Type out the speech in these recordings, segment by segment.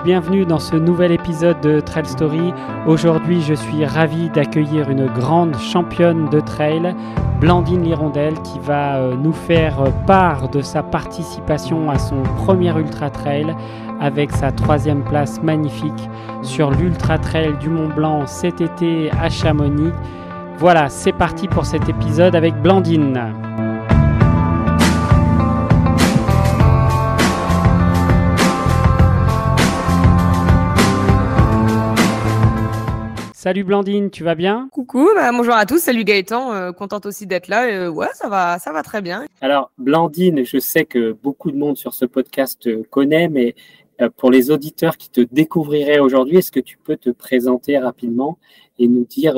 Bienvenue dans ce nouvel épisode de Trail Story. Aujourd'hui, je suis ravi d'accueillir une grande championne de trail, Blandine Lirondelle, qui va euh, nous faire part de sa participation à son premier ultra trail avec sa troisième place magnifique sur l'ultra trail du Mont Blanc cet été à Chamonix. Voilà, c'est parti pour cet épisode avec Blandine. Salut Blandine, tu vas bien? Coucou, bah, bonjour à tous, salut Gaëtan, euh, contente aussi d'être là. Euh, ouais, ça va, ça va très bien. Alors Blandine, je sais que beaucoup de monde sur ce podcast connaît, mais euh, pour les auditeurs qui te découvriraient aujourd'hui, est-ce que tu peux te présenter rapidement et nous dire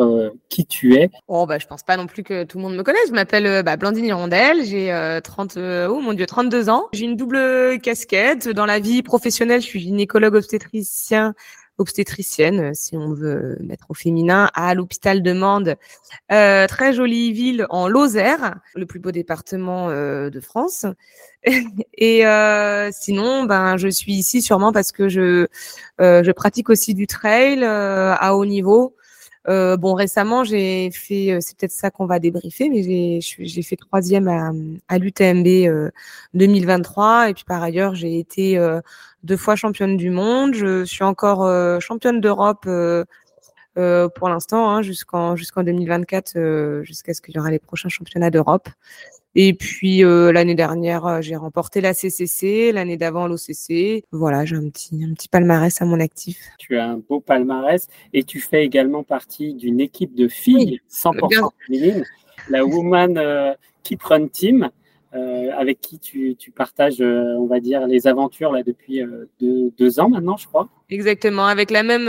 qui tu es? Oh bah je pense pas non plus que tout le monde me connaisse. Je m'appelle bah, Blandine Hirondelle, j'ai 30 oh mon dieu 32 ans. J'ai une double casquette dans la vie professionnelle. Je suis gynécologue obstétricien obstétricienne, euh, si on veut mettre au féminin, à l'hôpital de Mende, euh, très jolie ville en Lozère, le plus beau département euh, de France. Et euh, sinon, ben, je suis ici sûrement parce que je, euh, je pratique aussi du trail à haut niveau. Euh, bon, récemment, j'ai fait, euh, c'est peut-être ça qu'on va débriefer, mais j'ai fait troisième à, à l'UTMB 2023. Et puis par ailleurs, j'ai été euh, deux fois championne du monde. Je suis encore championne d'Europe pour l'instant, hein, jusqu'en jusqu'en 2024, jusqu'à ce qu'il y aura les prochains championnats d'Europe. Et puis euh, l'année dernière, euh, j'ai remporté la CCC, l'année d'avant l'OCC. Voilà, j'ai un petit, un petit palmarès à mon actif. Tu as un beau palmarès et tu fais également partie d'une équipe de filles 100% féminines, la Woman euh, Keep Run Team. Euh, avec qui tu, tu partages, on va dire, les aventures là depuis deux, deux, ans maintenant, je crois. Exactement, avec la même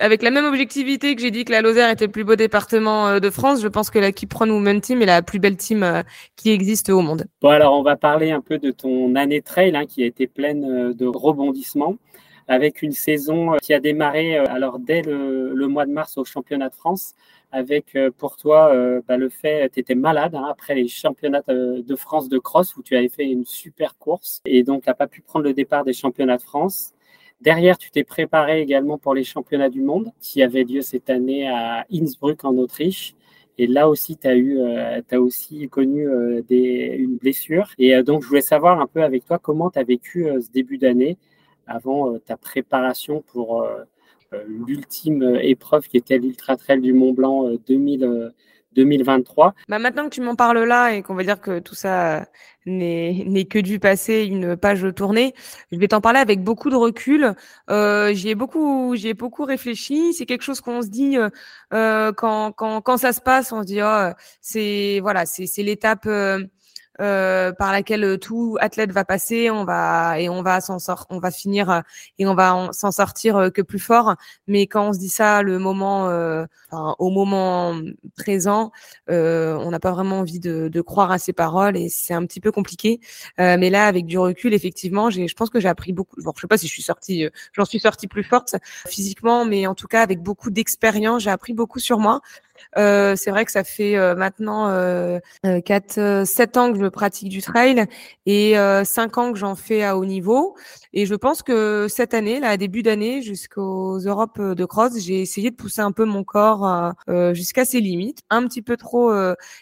avec la même objectivité que j'ai dit que la Lozère était le plus beau département euh, de France, je pense que la Kipron Women Team est la plus belle team euh, qui existe au monde. Bon, alors on va parler un peu de ton année trail hein, qui a été pleine euh, de rebondissements avec une saison qui a démarré alors dès le, mois de mars au championnat de France avec pour toi bah, le fait tu étais malade hein, après les championnats de France de cross où tu avais fait une super course et donc n'as pas pu prendre le départ des championnats de France Derrière, tu t'es préparé également pour les championnats du monde qui avaient lieu cette année à Innsbruck en Autriche. Et là aussi, tu as, eu, euh, as aussi connu euh, une blessure. Et euh, donc, je voulais savoir un peu avec toi comment tu as vécu ce début d'année avant ta préparation pour l'ultime épreuve qui était l'Ultra Trail du Mont Blanc 2000, 2023. Bah maintenant que tu m'en parles là et qu'on va dire que tout ça n'est que du passé, une page tournée, je vais t'en parler avec beaucoup de recul. Euh, j'y ai beaucoup, j'ai beaucoup réfléchi. C'est quelque chose qu'on se dit euh, euh, quand, quand, quand ça se passe, on se dit oh, c'est voilà, c'est l'étape. Euh, euh, par laquelle euh, tout athlète va passer, on va et on va s'en sort, on va finir euh, et on va s'en sortir que plus fort. Mais quand on se dit ça, le moment, enfin, au moment présent, on n'a pas vraiment envie de, de, croire à ces paroles et c'est un petit peu compliqué. mais là, avec du recul, effectivement, j'ai, je pense que j'ai appris beaucoup. Bon, je sais pas si je suis sortie, j'en suis sortie plus forte physiquement, mais en tout cas avec beaucoup d'expérience, j'ai appris beaucoup sur moi. Euh, c'est vrai que ça fait euh, maintenant euh, 4, euh, 7 ans que je pratique du trail et 5 ans que j'en fais à haut niveau. Et je pense que cette année, là, début d'année, jusqu'aux Europes de cross, j'ai essayé de pousser un peu mon corps jusqu'à ses limites, un petit peu trop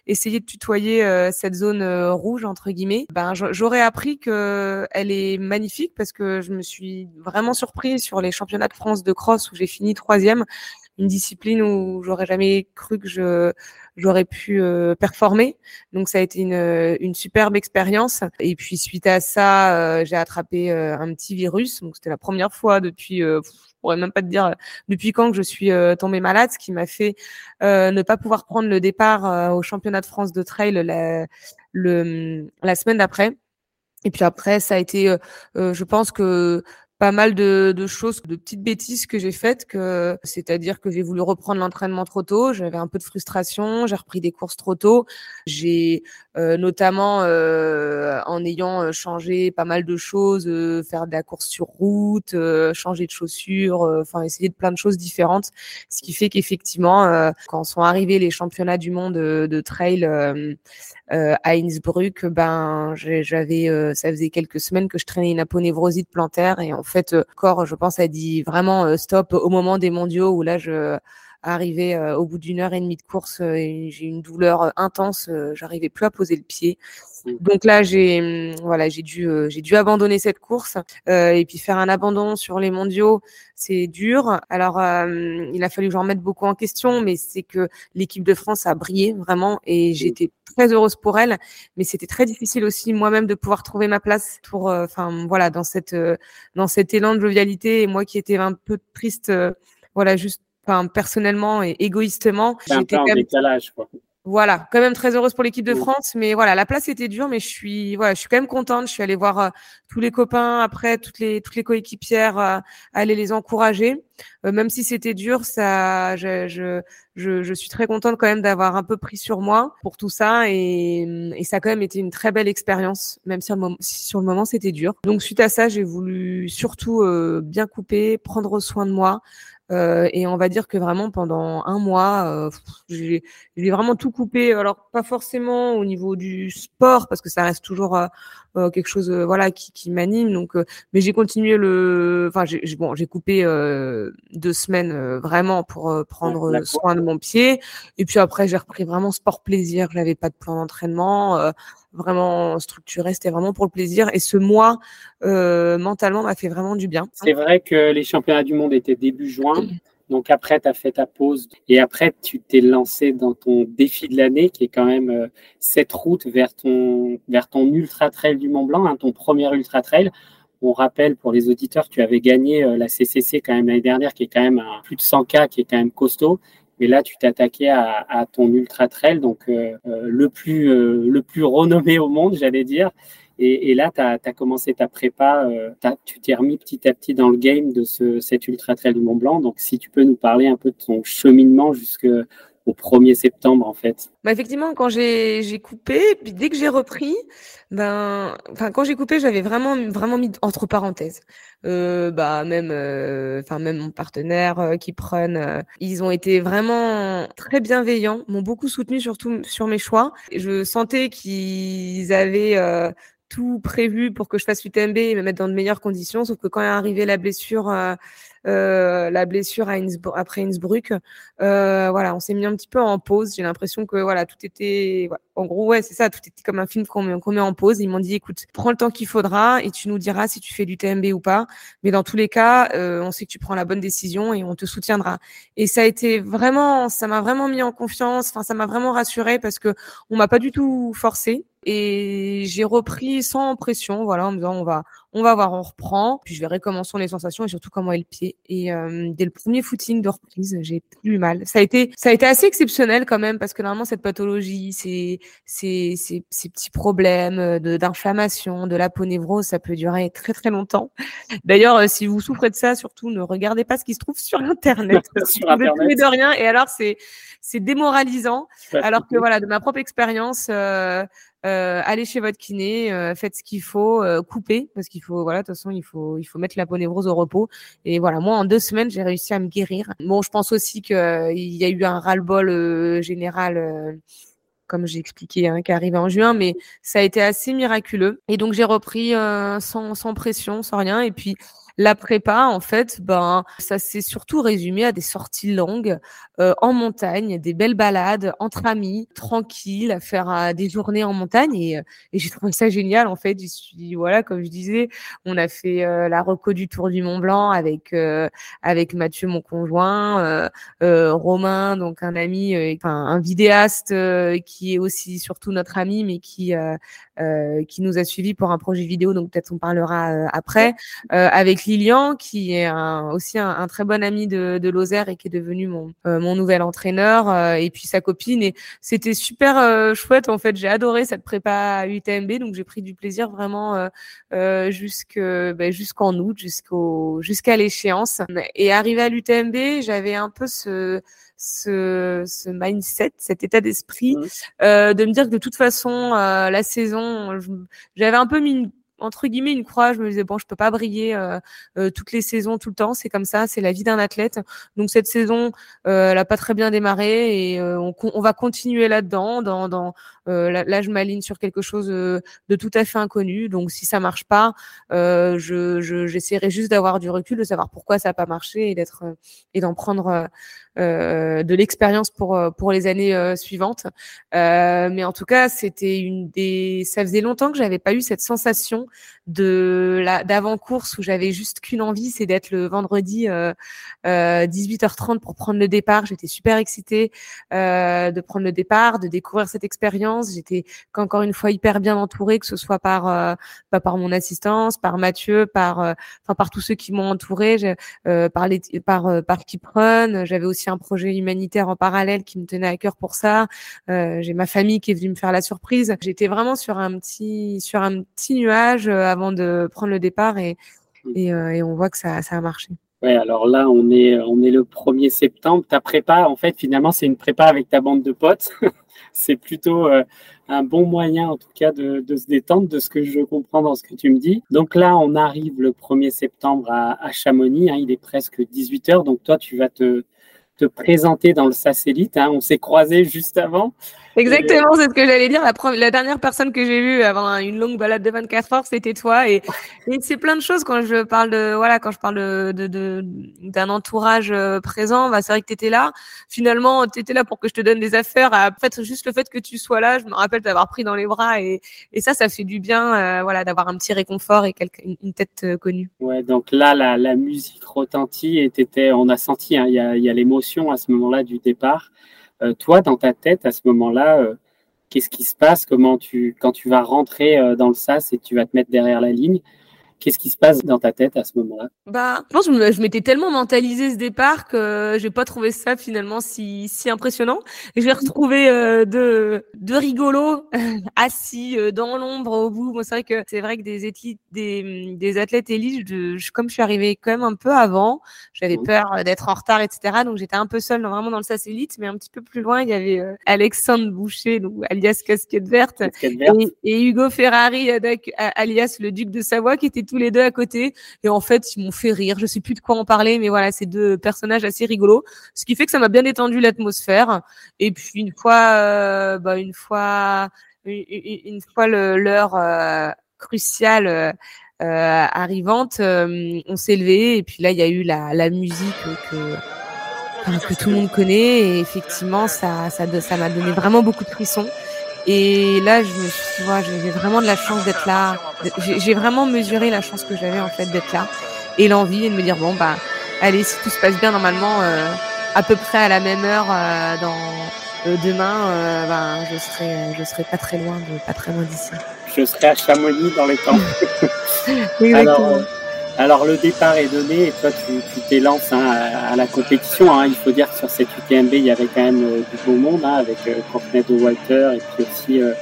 essayer de tutoyer cette zone rouge entre guillemets. Ben, j'aurais appris que elle est magnifique parce que je me suis vraiment surprise sur les championnats de France de cross où j'ai fini troisième une discipline où j'aurais jamais cru que je j'aurais pu euh, performer. Donc ça a été une, une superbe expérience. Et puis suite à ça, euh, j'ai attrapé euh, un petit virus. Donc c'était la première fois depuis, je pourrais même pas te dire depuis quand que je suis tombée malade, ce qui m'a fait ne pas pouvoir prendre le départ au championnat de France de trail la, le, la semaine d'après. Et puis après, ça a été, je pense que pas mal de, de, choses, de petites bêtises que j'ai faites, que c'est-à-dire que j'ai voulu reprendre l'entraînement trop tôt, j'avais un peu de frustration, j'ai repris des courses trop tôt, j'ai euh, notamment euh, en ayant euh, changé pas mal de choses, euh, faire de la course sur route, euh, changer de chaussures, enfin essayer de plein de choses différentes, ce qui fait qu'effectivement quand sont arrivés les championnats du monde de, trail à Innsbruck, ben j'avais ça faisait quelques semaines que je traînais une aponevrosite plantaire et en fait, euh, corps, je pense, a dit vraiment euh, stop au moment des mondiaux où là, je arrivais euh, au bout d'une heure et demie de course et j'ai une douleur intense, j'arrivais plus à poser le pied. Donc là, j'ai hum, voilà, j'ai dû j'ai dû abandonner cette course et puis faire un abandon sur les mondiaux, c'est dur. Alors il a fallu que j'en mette beaucoup en question, mais c'est que l'équipe de France a brillé vraiment et j'étais très heureuse pour elle, mais c'était très difficile aussi moi-même de pouvoir trouver ma place pour, euh, enfin voilà, dans cette euh, dans cet élan de jovialité et moi qui étais un peu triste, euh, voilà, juste, enfin personnellement et égoïstement, j'étais quand même décalage quoi. Voilà, quand même très heureuse pour l'équipe de France, mais voilà, la place était dure, mais je suis, voilà, je suis quand même contente. Je suis allée voir tous les copains après, toutes les toutes les coéquipières, aller les encourager, même si c'était dur. Ça, je, je, je, je, suis très contente quand même d'avoir un peu pris sur moi pour tout ça, et, et ça a quand même été une très belle expérience, même si, si sur le moment c'était dur. Donc suite à ça, j'ai voulu surtout bien couper, prendre soin de moi. Euh, et on va dire que vraiment pendant un mois, euh, j'ai vraiment tout coupé. Alors pas forcément au niveau du sport parce que ça reste toujours euh, euh quelque chose voilà qui, qui m'anime. Donc, mais j'ai continué le. Enfin, j'ai bon, j'ai coupé deux semaines vraiment pour prendre soin de mon pied. Et puis après, j'ai repris vraiment sport plaisir. J'avais pas de plan d'entraînement vraiment structuré. C'était vraiment pour le plaisir. Et ce mois, euh, mentalement, m'a fait vraiment du bien. C'est vrai que les championnats du monde étaient début juin. Donc après, tu as fait ta pause et après, tu t'es lancé dans ton défi de l'année qui est quand même euh, cette route vers ton, vers ton ultra trail du Mont Blanc, hein, ton premier ultra trail. On rappelle pour les auditeurs, tu avais gagné euh, la CCC quand même l'année dernière, qui est quand même à plus de 100 k, qui est quand même costaud. Et là, tu t'attaquais à, ton ultra trail, donc euh, euh, le plus euh, le plus renommé au monde, j'allais dire. Et, là, tu as, as, commencé ta prépa, tu t'es remis petit à petit dans le game de ce, cet ultra trail du Mont Blanc. Donc, si tu peux nous parler un peu de ton cheminement jusque au 1er septembre en fait bah Effectivement, quand j'ai coupé, puis dès que j'ai repris, ben, enfin quand j'ai coupé, j'avais vraiment vraiment mis entre parenthèses. Euh, bah même, euh, enfin même mon partenaire euh, qui prennent, euh, ils ont été vraiment très bienveillants, m'ont beaucoup soutenu surtout sur mes choix. Je sentais qu'ils avaient tout prévu pour que je fasse l'UTMB et me mettre dans de meilleures conditions. Sauf que quand est arrivée la blessure, euh, euh, la blessure à Innsbruck, après Innsbruck, euh, voilà, on s'est mis un petit peu en pause. J'ai l'impression que voilà, tout était, en gros, ouais, c'est ça, tout était comme un film qu'on met, met, en pause. Ils m'ont dit, écoute, prends le temps qu'il faudra et tu nous diras si tu fais l'UTMB ou pas. Mais dans tous les cas, euh, on sait que tu prends la bonne décision et on te soutiendra. Et ça a été vraiment, ça m'a vraiment mis en confiance. Enfin, ça m'a vraiment rassuré parce que on m'a pas du tout forcé. Et j'ai repris sans pression, voilà, en me disant on va, on va voir, on reprend, puis je verrai comment sont les sensations et surtout comment est le pied. Et euh, dès le premier footing de reprise, j'ai plus mal. Ça a été, ça a été assez exceptionnel quand même parce que normalement cette pathologie, ces, ces, ces, ces petits problèmes de d'inflammation, de l'aponévrose, ça peut durer très très longtemps. D'ailleurs, euh, si vous souffrez de ça, surtout ne regardez pas ce qui se trouve sur internet. sur internet. de rien. Et alors c'est, c'est démoralisant. alors que voilà, de ma propre expérience. Euh, euh, allez chez votre kiné, euh, faites ce qu'il faut, euh, coupez parce qu'il faut, voilà, de toute façon, il faut, il faut mettre la ponévrose au repos. Et voilà, moi, en deux semaines, j'ai réussi à me guérir. Bon, je pense aussi qu'il y a eu un ras-le-bol général comme j'ai expliqué, hein, qui est arrivé en juin, mais ça a été assez miraculeux. Et donc j'ai repris sans, sans pression, sans rien. Et puis La prépa, en fait, ben, ça s'est surtout résumé à des sorties longues euh, en montagne, des belles balades entre amis, tranquilles, à faire euh, des journées en montagne. Et, euh, et j'ai trouvé ça génial, en fait. Je suis, voilà, comme je disais, on a fait la reco du Tour du Mont Blanc avec avec Mathieu, mon conjoint, Romain, donc un ami, enfin un vidéaste qui est aussi surtout notre ami, mais qui qui nous a suivis pour un projet vidéo, donc peut-être on parlera après, avec Lilian, qui est un, aussi un, un, très bon ami de, de Lozère et qui est devenu mon, mon nouvel entraîneur, et puis sa copine. Et c'était super chouette, en fait. J'ai adoré cette prépa à UTMB, donc j'ai pris du plaisir vraiment jusque, ben, jusqu'en août, jusqu'au jusqu'à l'échéance. Et arrivé à l'UTMB, j'avais un peu ce ce, ce mindset, cet état d'esprit, mmh. euh, de me dire que de toute façon, euh, la saison, j'avais un peu mis une entre guillemets une croix. Je me disais bon, je peux pas briller euh, euh, toutes les saisons tout le temps. C'est comme ça, c'est la vie d'un athlète. Donc cette saison, euh, elle a pas très bien démarré et on, va continuer là-dedans. Dans, dans là, là, je m'aligne sur quelque chose de tout à fait inconnu. Donc si ça marche pas, je j'essaierai juste d'avoir du recul, de savoir pourquoi ça a pas marché et d'être et d'en prendre de l'expérience pour pour les années suivantes. mais en tout cas, c'était une des. Ça faisait longtemps que j'avais pas eu cette sensation de la d'avant course où j'avais juste qu'une envie, c'est d'être le vendredi euh, euh, 18h30 pour prendre le départ. J'étais super excitée euh, de prendre le départ, de découvrir cette expérience. J'étais encore une fois hyper bien entourée, que ce soit par euh, pas par mon assistance, par Mathieu, par euh, enfin par tous ceux qui m'ont entourée, par les par par Kiprun. J'avais aussi un projet humanitaire en parallèle qui me tenait à cœur pour ça. J'ai ma famille qui est venue me faire la surprise. J'étais vraiment sur un petit sur un petit nuage avant de prendre le départ et, mm. euh, et, on voit que ça, ça a marché. Ouais, alors là, on est, on est le 1er septembre. Ta prépa, en fait, finalement, c'est une prépa avec ta bande de potes. c'est plutôt euh, un bon moyen, en tout cas, de, se détendre, de ce que je comprends dans ce que tu me dis. Donc là, on arrive le 1er septembre à, Chamonix. Hein, il est presque 18 heures. Donc toi, tu vas te, te présenter dans le satellite. Hein. On s'est croisés juste avant. Exactement, c'est ce que j'allais dire. La, la, dernière personne que j'ai vue avant une longue balade de 24 heures, c'était toi. Et, et c'est plein de choses quand je parle de voilà, quand je parle de d'un de, entourage euh, présent. Bah, c'est vrai que tu étais là. Finalement, tu étais là pour que je te donne des affaires. Fait, juste le fait que tu sois là, je me rappelle t'avoir pris dans les bras et, ça, ça fait du bien. Euh, voilà, d'avoir un petit réconfort et une, tête euh, connue. Ouais, donc là, la, la musique retentit et t'étais, on a senti, hein, il y a, y a l'émotion à ce moment-là du départ. Euh, toi, dans ta tête, à ce moment-là, euh, qu'est-ce qui se passe? Comment tu, quand tu vas rentrer euh, dans le sas et tu vas te mettre derrière la ligne, Qu'est-ce qui se passe dans ta tête à ce moment-là? Bah, je pense que je m'étais tellement mentalisé ce départ que j'ai pas trouvé ça finalement si si impressionnant. J'ai retrouvé euh, deux deux rigolos assis euh, dans l'ombre au bout. Moi, c'est vrai que c'est vrai que des athlètes des des athlètes élites, je, comme je suis arrivée quand même un peu avant, j'avais mmh. peur d'être en retard, etc. Donc j'étais un peu seule vraiment dans le satellite, mais un petit peu plus loin, il y avait euh, Alexandre Boucher, donc alias Casquette Verte, Et, et, Hugo Ferrari, alias le Duc de Savoie, qui était tous les deux à côté. Et en fait, ils m'ont fait rire. Je sais plus de quoi en parler, mais voilà, c'est deux personnages assez rigolos. Ce qui fait que ça m'a bien détendu l'atmosphère. Et puis une fois, euh, bah, une fois, une, fois l'heure euh, cruciale euh, arrivante, on s'est levé. Et puis là, il y a eu la, la musique que que tout le monde connaît. Et effectivement, ça, ça, ça m'a donné vraiment beaucoup de frissons. Et là, je me suis, moi, j'ai vraiment de la chance d'être là. J'ai vraiment mesuré la chance que j'avais en fait d'être là et l'envie de me dire bon bah allez si tout se passe bien normalement euh, à peu près à la même heure euh, dans euh, demain euh, ben je serai je serai pas très loin de pas très loin d'ici. Je serai à Chamonix dans les temps. Alors, alors le départ est donné et toi tu t'élances hein, à, la compétition. Hein. Il faut dire que sur cette UTMB il y avait quand même euh, du beau monde hein, avec euh, Courtney de Walter et puis aussi euh,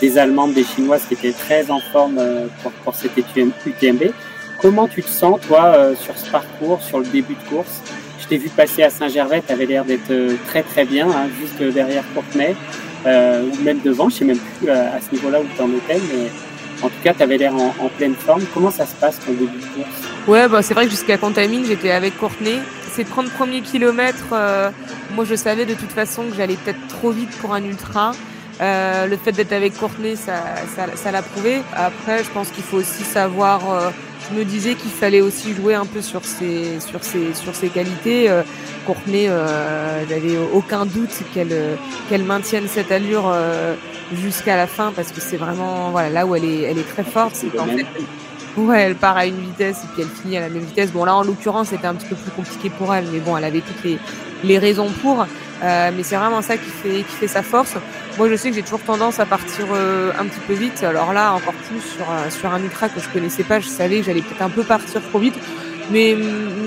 des Allemandes, des Chinoises qui étaient très en forme euh, pour, pour cette UTMB. Comment tu te sens toi sur ce parcours, sur le début de course? Je t'ai vu passer à Saint-Gervais, tu avais l'air d'être très très bien, juste derrière Courtney ou même devant. Je sais même plus à, ce niveau-là où tu en étais, mais en tout cas, tu avais l'air en, pleine forme. Comment ça se passe ton début de course? Ouais, bah, c'est vrai que jusqu'à Contamine, j'étais avec Courtenay. Ces 30 premiers kilomètres, euh, moi je savais de toute façon que j'allais peut-être trop vite pour un ultra. Euh, le fait d'être avec Courtenay, ça, ça, l'a prouvé. Après, je pense qu'il faut aussi savoir euh, je me disais qu'il fallait aussi jouer un peu sur ses, sur ses, sur ses qualités. Euh, Courtenay, j'avais aucun doute qu'elle, qu'elle maintienne cette allure jusqu'à la fin parce que c'est vraiment, voilà, là où elle est, elle est très forte, c'est qu'en fait, ouais, elle part à une vitesse et puis elle finit à la même vitesse. Bon, là, en l'occurrence, c'était un petit peu plus compliqué pour elle, mais bon, elle avait toutes les, les raisons pour. Euh, mais c'est vraiment ça qui fait, qui fait sa force. Moi, je sais que j'ai toujours tendance à partir euh, un petit peu vite. Alors là, encore plus sur, euh, sur un ultra que je connaissais pas, je savais que j'allais peut-être un peu partir trop vite. Mais,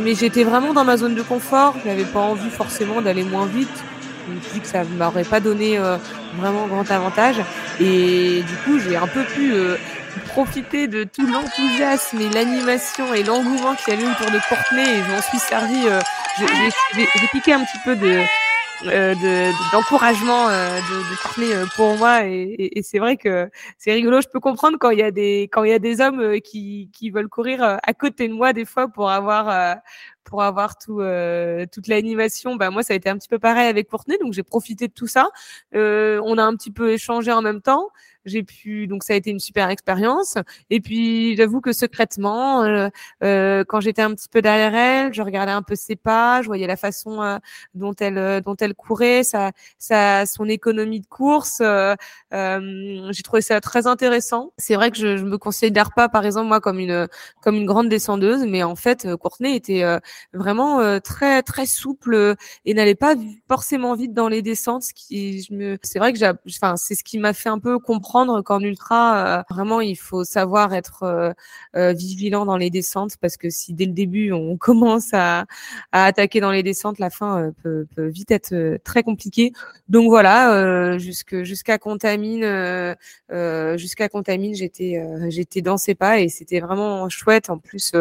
mais j'étais vraiment dans ma zone de confort. J'avais pas envie forcément d'aller moins vite. Je me suis dit que ça m'aurait pas donné vraiment grand avantage. Et du coup, j'ai un peu pu profiter de tout l'enthousiasme et l'animation et l'engouement qu'il y avait autour de Courtenay et je m'en suis servi. j'ai piqué un petit peu de euh, d'encouragement euh, de, de, Courtenay euh, pour moi et, et, c'est vrai que c'est rigolo. Je peux comprendre quand il y a des quand il y a des hommes euh, qui, qui veulent courir à côté de moi des fois pour avoir pour avoir tout toute l'animation. Bah moi ça a été un petit peu pareil avec Courtenay donc j'ai profité de tout ça. on a un petit peu échangé en même temps j'ai pu donc ça a été une super expérience. Et puis j'avoue que secrètement euh, euh, quand j'étais un petit peu derrière elle je regardais un peu ses pas je voyais la façon euh, dont elle dont elle courait sa, sa son économie de course. J'ai trouvé ça très intéressant. C'est vrai que je, je me considère pas par exemple moi comme une comme une grande descendeuse mais en fait Courtenay était vraiment très très souple et n'allait pas forcément vite dans les descentes ce qui je me c'est vrai que j'ai enfin c'est ce qui m'a fait un peu comprendre qu'en ultra, euh, vraiment, il faut savoir être euh, euh, vigilant dans les descentes parce que si dès le début on commence à, à attaquer dans les descentes, la fin peut, peut, vite être très compliquée. Donc voilà, jusqu'à Contamine, jusqu'à Contamine, j'étais j'étais dans ses pas et c'était vraiment chouette. En plus.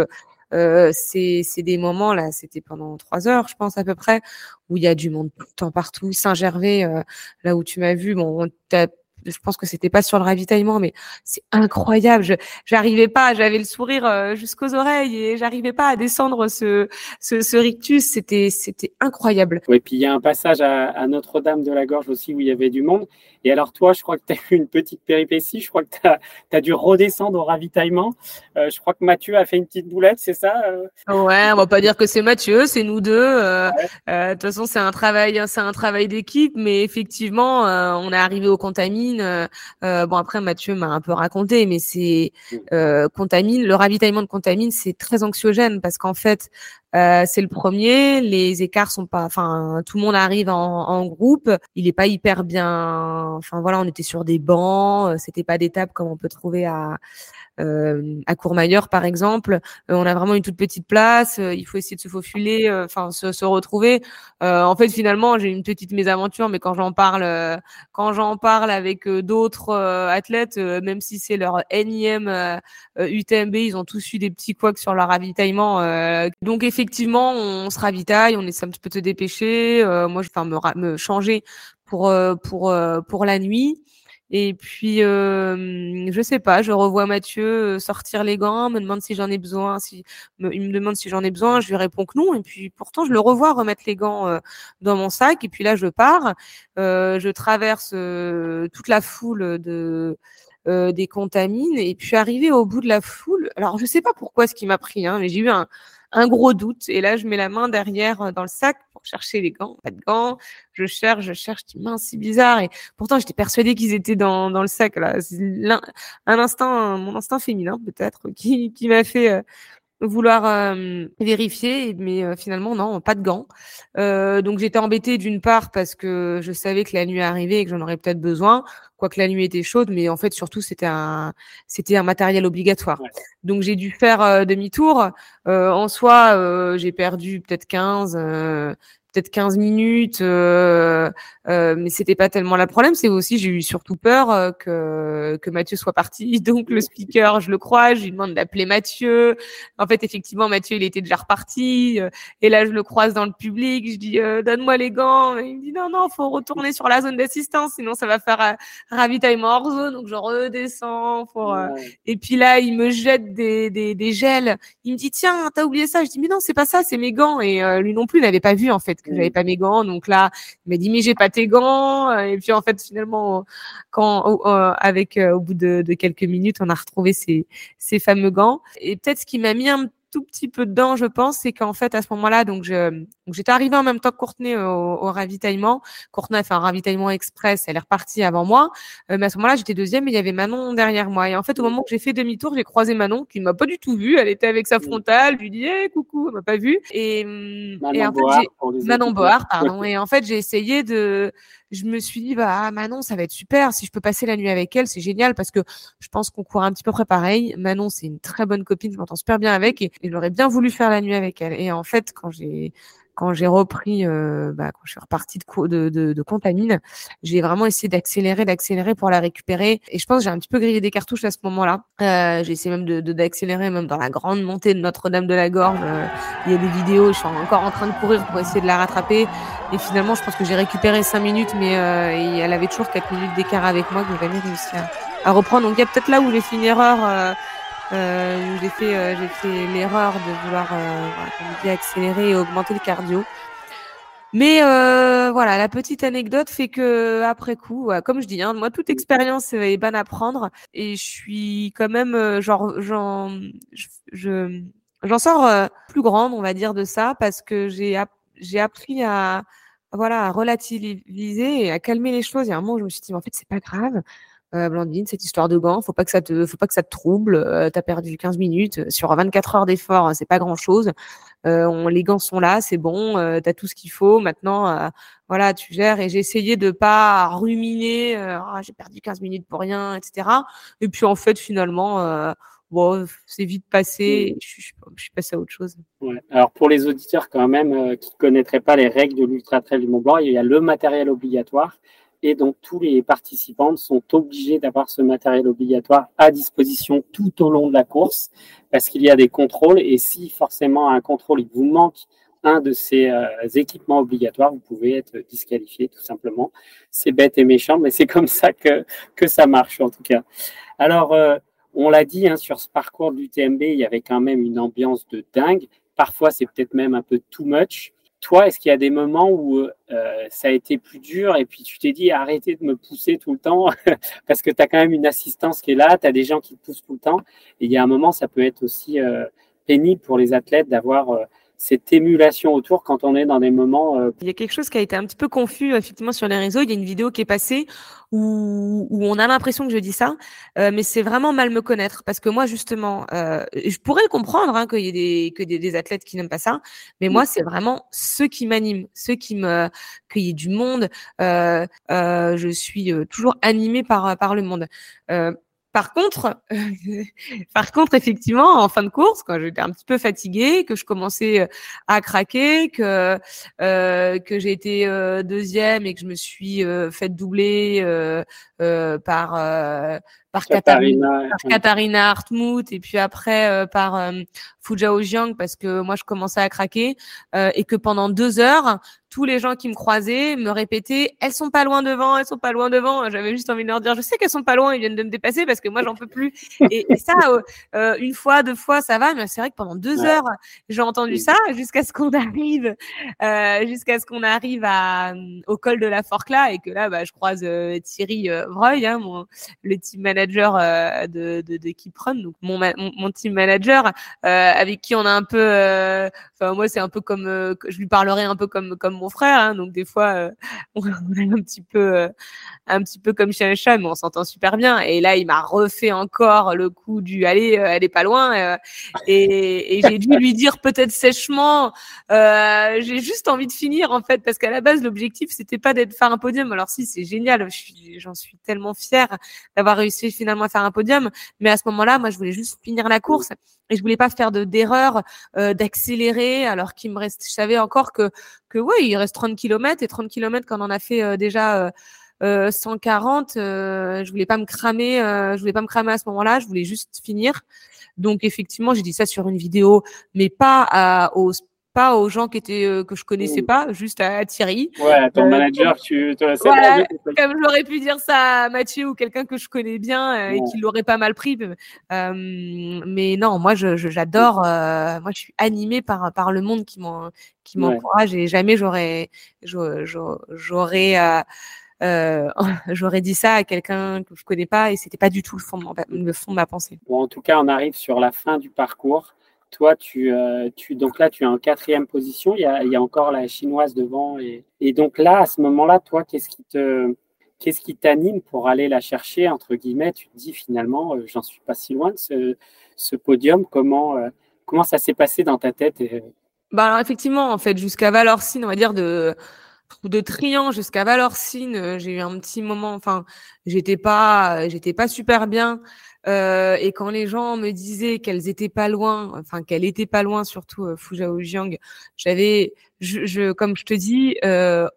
Euh, c'est des moments là, c'était pendant trois heures, je pense à peu près, où il y a du monde tout le temps partout. Saint-Gervais, là où tu m'as vu, bon, t'as je pense que c'était pas sur le ravitaillement, mais c'est incroyable. Je j'arrivais pas, j'avais le sourire euh, jusqu'aux oreilles et j'arrivais pas à descendre ce ce, ce rictus. C'était c'était incroyable. Oui, puis il y a un passage à, à Notre-Dame de la Gorge aussi où il y avait du monde. Et alors toi, je crois que tu as eu une petite péripétie. Je crois que tu as, as, dû redescendre au ravitaillement. Euh, je crois que Mathieu a fait une petite boulette, c'est ça euh? Ouais, on va pas dire que c'est Mathieu, c'est nous deux. Euh, de toute façon, c'est un travail, c'est un travail d'équipe, mais effectivement, on est arrivé au contamine euh, euh, bon après Mathieu m'a un peu raconté, mais c'est euh, contamine. Le ravitaillement de contamine, c'est très anxiogène parce qu'en fait, c'est le premier. Les écarts sont pas, enfin, tout le monde arrive en, en groupe. Il est pas hyper bien. Enfin voilà, on était sur des bancs. C'était pas des tables comme on peut trouver à euh, à Courmayeur, par exemple, euh, on a vraiment une toute petite place. Euh, il faut essayer de se faufiler, enfin se, se, retrouver. en fait, finalement, j'ai une petite mésaventure, mais quand j'en parle, quand j'en parle avec d'autres athlètes, même si c'est leur énième UTMB, ils ont tous eu des petits couacs sur leur ravitaillement. donc effectivement, on se ravitaille, on essaie un petit peu de se dépêcher. moi, je vais me, me changer pour pour pour la nuit. Et puis, euh, je sais pas, je revois Mathieu sortir les gants, me demande si j'en ai besoin. Si il me demande si j'en ai besoin, je lui réponds que non. Et puis, pourtant, je le revois remettre les gants dans mon sac. Et puis là, je pars. Euh, je traverse toute la foule de des contamines. Et puis, arrivé au bout de la foule. Alors, je sais pas pourquoi ce qui m'a pris, hein, mais j'ai eu un, gros doute. Et là, je mets la main derrière dans le sac pour chercher les gants. Pas de gants. Je cherche, je cherche. Je mince, c'est bizarre. Et pourtant, j'étais persuadée qu'ils étaient dans, dans le sac. Là, un mon instinct féminin peut-être, qui, qui m'a fait euh, vouloir euh, vérifier, mais euh, finalement non, pas de gants. Euh, donc j'étais embêtée d'une part parce que je savais que la nuit arrivait et que j'en aurais peut-être besoin, quoique la nuit était chaude, mais en fait surtout c'était un c'était un matériel obligatoire. Donc j'ai dû faire demi-tour. en soi, j'ai perdu peut-être 15 peut-être 15 minutes, euh, euh, mais c'était pas tellement le problème. C'est aussi, j'ai eu surtout peur euh, que, que Mathieu soit parti. Donc le speaker, je le crois, je lui demande d'appeler Mathieu. En fait, effectivement, Mathieu, il était déjà reparti. Euh, et là, je le croise dans le public. Je dis, donne-moi les gants. Et il me dit, non, non, faut retourner sur la zone d'assistance, sinon ça va faire ravitaillement hors zone. Donc je redescends. Pour, Et puis là, il me jette des, des, des gels. Il me dit, tiens, t'as oublié ça? Je dis, mais non, c'est pas ça, c'est mes gants. Et lui non plus, n'avait pas vu en fait fait que j'avais pas mes gants. Donc là, il m'a dit mais j'ai pas tes gants. Et puis en fait finalement, quand avec au bout de, de, quelques minutes, on a retrouvé ces, ces fameux gants. Et peut-être ce qui m'a mis un tout petit peu dedans, je pense, c'est qu'en fait, à ce moment-là, donc j'étais arrivée en même temps que Courtenay au, au ravitaillement. Courtenay a fait un ravitaillement express, elle est repartie avant moi. Euh, mais à ce moment-là, j'étais deuxième et il y avait Manon derrière moi. Et en fait, au moment que j'ai fait demi-tour, j'ai croisé Manon qui ne m'a pas du tout vue. Elle était avec sa frontale. Je lui dis, hey, coucou, elle m'a pas vue. Et, Manon et en fait, Manon. Board, pardon. et en fait, j'ai essayé de, je me suis dit, bah, Manon, ça va être super. Si je peux passer la nuit avec elle, c'est génial parce que je pense qu'on court un petit peu près pareil. Manon, c'est une très bonne copine. Je m'entends super bien avec et, et j'aurais bien voulu faire la nuit avec elle. Et en fait, quand j'ai, quand j'ai repris, euh, bah, quand je suis repartie de, de, de, de Contamine, j'ai vraiment essayé d'accélérer, d'accélérer pour la récupérer. Et je pense que j'ai un petit peu grillé des cartouches à ce moment-là. Euh, j'ai essayé même de, de- d'accélérer, même dans la grande montée de Notre-Dame de la Gorge. Euh, il y a des vidéos, je suis encore en train de courir pour essayer de la rattraper. Et finalement, je pense que j'ai récupéré cinq minutes, mais euh, elle avait toujours quatre minutes d'écart avec moi que j'ai jamais réussi à, à reprendre. Donc il y a peut-être là où j'ai fait une erreur. Euh, j'ai fait, euh, j'ai fait l'erreur de vouloir, euh, comme on dit, accélérer et augmenter le cardio. Mais euh, voilà, la petite anecdote fait que après coup, comme je dis, hein, moi toute expérience est bonne à prendre et je suis quand même euh, genre j'en je- je j'en sors euh, plus grande, on va dire de ça parce que j'ai j'ai appris à voilà à relativiser et à calmer les choses. Il y a un moment où je me suis dit mais en fait c'est pas grave. Euh, Blandine, cette histoire de gants, faut pas que ça te, faut pas que ça te trouble. Euh, T'as perdu 15 minutes euh, sur 24 heures d'effort, hein, c'est pas grand chose. Euh, on, les gants sont là, c'est bon, euh, t'as tout ce qu'il faut. Maintenant, euh, voilà, tu gères. Et j'ai essayé de pas ruminer. euh, Ah, j'ai perdu 15 minutes pour rien, etc. Et puis en fait, finalement, euh, bon, c'est vite passé. Je, suis- je suis passée à autre chose. Ouais. Alors pour les auditeurs quand même euh, qui ne connaîtraient pas les règles de l'Ultra Trail du Mont Blanc, il y a le matériel obligatoire et donc tous les participants sont obligés d'avoir ce matériel obligatoire à disposition tout au long de la course parce qu'il y a des contrôles et si forcément à un contrôle il vous manque un de ces euh, équipements obligatoires, vous pouvez être disqualifié tout simplement. C'est bête et méchant, mais c'est comme ça que, que ça marche en tout cas. Alors, euh, on l'a dit, hein, sur ce parcours de l'UTMB, il y avait quand même une ambiance de dingue. Parfois, c'est peut-être même un peu too much. Toi, est-ce qu'il y a des moments où euh, ça a été plus dur et puis tu t'es dit arrêtez de me pousser tout le temps parce que tu quand même une assistance qui est là, tu des gens qui te poussent tout le temps. Et il y a un moment, ça peut être aussi euh, pénible pour les athlètes d'avoir euh, cette émulation autour quand on est dans des moments. euh, Il y a quelque chose qui a été un petit peu confus effectivement sur les réseaux. Il y a une vidéo qui est passée où, où on a l'impression que je dis ça, euh, mais c'est vraiment mal me connaître parce que moi justement, euh, je pourrais le comprendre hein, qu'il y ait des que des, des athlètes qui n'aiment pas ça, mais moi c'est vraiment ceux qui m'animent, ceux qui me qu'il y ait du monde. Euh, euh, je suis toujours animée par par le monde. Par contre, par contre, effectivement, en fin de course, quand j'étais un petit peu fatiguée, que je commençais euh, à craquer, que euh, que j'ai été euh, deuxième et que je me suis euh, fait doubler euh, par par Katharina, par Katharina Hartmut et puis après euh, par euh, Fujao Jiang parce que moi je commençais à craquer euh, et que pendant deux heures tous les gens qui me croisaient me répétaient elles sont pas loin devant elles sont pas loin devant j'avais juste envie de leur dire je sais qu'elles sont pas loin ils viennent de me dépasser parce que moi j'en peux plus et, et ça euh, euh, une fois deux fois ça va mais c'est vrai que pendant deux Ouais. heures j'ai entendu Oui. ça jusqu'à ce qu'on arrive euh, jusqu'à ce qu'on arrive à au col de la Forclaz et que là bah, je croise euh, Thierry Vreuil hein, mon le team manager euh, de, de, Keep Run, donc mon, mon, team manager, euh, avec qui on a un peu, euh, enfin moi c'est un peu comme, je lui parlerai un peu comme comme mon frère, hein, donc des fois on, est un petit peu, un petit peu comme chien et chat, mais on s'entend super bien. Et là il m'a refait encore le coup du allez, elle est pas loin, et, j'ai dû lui dire peut-être sèchement, j'ai juste envie de finir en fait, parce qu'à la base l'objectif c'était pas d'être faire un podium. Alors si c'est génial, j'en suis tellement fière d'avoir réussi finalement faire un podium. Mais à ce moment-là, moi, je voulais juste finir la course et je voulais pas faire de d'erreur, euh, d'accélérer, alors qu'il me reste, je savais encore que que ouais, il reste 30 km et 30 km quand on en a fait euh, déjà. Euh, euh, 140, euh, je voulais pas me cramer, euh, je voulais pas me cramer à ce moment-là, je voulais juste finir. Donc effectivement, j'ai dit ça sur une vidéo, mais pas à, aux pas aux gens qui étaient que je connaissais mmh. pas, juste à, Thierry. Ouais, ton manager, tu, tu voilà, comme j'aurais pu dire ça à Mathieu ou quelqu'un que je connais bien et qui l'aurait pas mal pris. mais non, moi, j'adore. Je, moi, je suis animée par par le monde qui m'encourage et jamais j'aurais j'aurais euh, j'aurais dit ça à quelqu'un que je connais pas et c'était pas du tout le fond, de le fond de ma pensée. Bon, en tout cas, on arrive sur la fin du parcours. Toi, tu, euh, tu donc là, tu es en quatrième position. Il y a, encore la chinoise devant et, donc là, à ce moment-là, toi, qu'est-ce qui te Qu'est-ce qui t'anime pour aller la chercher entre guillemets? Tu te dis finalement, euh, j'en suis pas si loin de ce, podium. Comment comment ça s'est passé dans ta tête. Bah alors effectivement, en fait, jusqu'à Valorcine, on va dire de de Trian jusqu'à Valorcine, euh, j'ai eu un petit moment, enfin, j'étais pas, j'étais pas super bien. Euh, et quand les gens me disaient qu'elles étaient pas loin, enfin qu'elle était pas loin, surtout euh, j'avais, je, je, comme je te dis, euh,